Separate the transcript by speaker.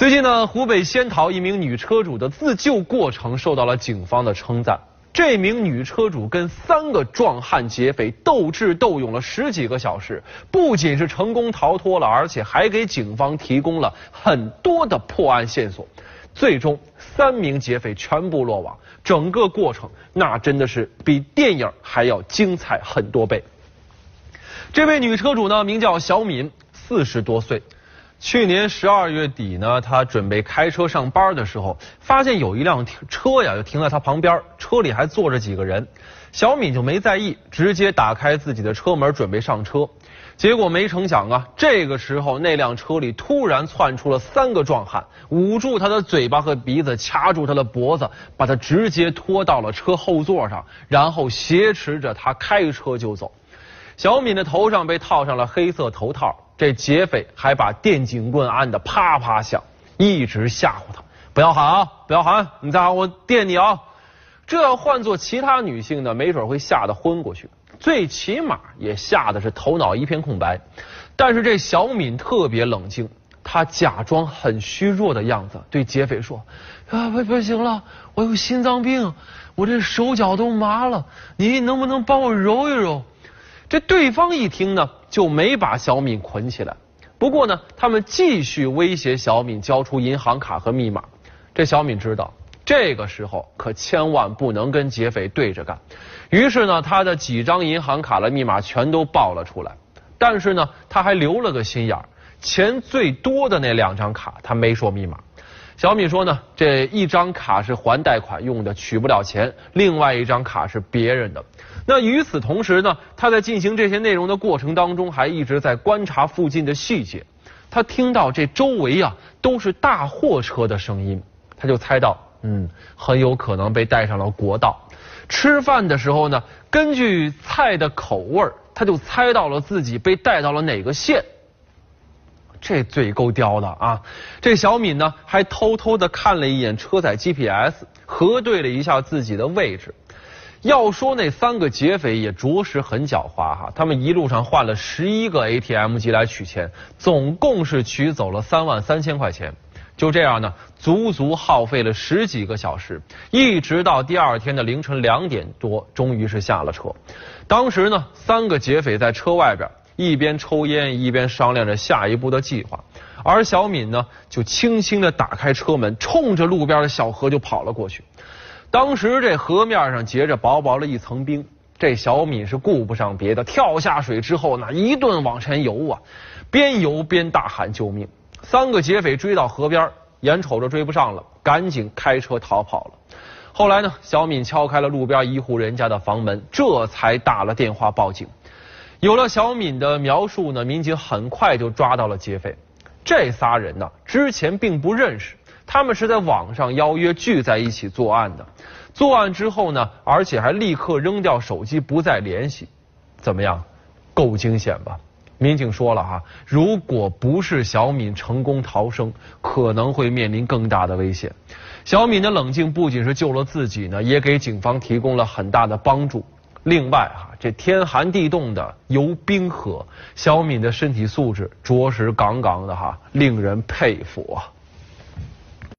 Speaker 1: 最近呢，湖北仙桃一名女车主的自救过程受到了警方的称赞。这名女车主跟三个壮汉劫匪斗智斗勇了十几个小时，不仅是成功逃脱了，而且还给警方提供了很多的破案线索。最终，三名劫匪全部落网。整个过程那真的是比电影还要精彩很多倍。这位女车主呢，名叫小敏，四十多岁。去年十二月底呢，他准备开车上班的时候，发现有一辆车呀就停在他旁边，车里还坐着几个人。小敏就没在意，直接打开自己的车门准备上车。结果没成想啊，这个时候那辆车里突然窜出了三个壮汉，捂住他的嘴巴和鼻子，掐住他的脖子，把他直接拖到了车后座上，然后挟持着他开车就走。小敏的头上被套上了黑色头套。这劫匪还把电警棍按得啪啪响，一直吓唬她，不要喊啊，不要喊，你再喊我电你啊！这要换做其他女性呢，没准会吓得昏过去，最起码也吓得是头脑一片空白。但是这小敏特别冷静，她假装很虚弱的样子，对劫匪说：“啊，不不行了，我有心脏病，我这手脚都麻了，你能不能帮我揉一揉？”这对方一听呢，就没把小敏捆起来。不过呢，他们继续威胁小敏交出银行卡和密码。这小敏知道，这个时候可千万不能跟劫匪对着干。于是呢，他的几张银行卡的密码全都报了出来。但是呢，他还留了个心眼儿，钱最多的那两张卡他没说密码。小米说呢，这一张卡是还贷款用的，取不了钱；另外一张卡是别人的。那与此同时呢，他在进行这些内容的过程当中，还一直在观察附近的细节。他听到这周围啊都是大货车的声音，他就猜到，嗯，很有可能被带上了国道。吃饭的时候呢，根据菜的口味他就猜到了自己被带到了哪个县。这嘴够刁的啊！这小敏呢，还偷偷的看了一眼车载 GPS，核对了一下自己的位置。要说那三个劫匪也着实很狡猾哈，他们一路上换了十一个 ATM 机来取钱，总共是取走了三万三千块钱。就这样呢，足足耗费了十几个小时，一直到第二天的凌晨两点多，终于是下了车。当时呢，三个劫匪在车外边一边抽烟一边商量着下一步的计划，而小敏呢，就轻轻的打开车门，冲着路边的小河就跑了过去。当时这河面上结着薄薄的一层冰，这小敏是顾不上别的，跳下水之后那一顿往前游啊，边游边大喊救命。三个劫匪追到河边，眼瞅着追不上了，赶紧开车逃跑了。后来呢，小敏敲开了路边一户人家的房门，这才打了电话报警。有了小敏的描述呢，民警很快就抓到了劫匪。这仨人呢，之前并不认识。他们是在网上邀约聚在一起作案的，作案之后呢，而且还立刻扔掉手机不再联系，怎么样？够惊险吧？民警说了哈，如果不是小敏成功逃生，可能会面临更大的危险。小敏的冷静不仅是救了自己呢，也给警方提供了很大的帮助。另外哈，这天寒地冻的游冰河，小敏的身体素质着实杠杠的哈，令人佩服啊。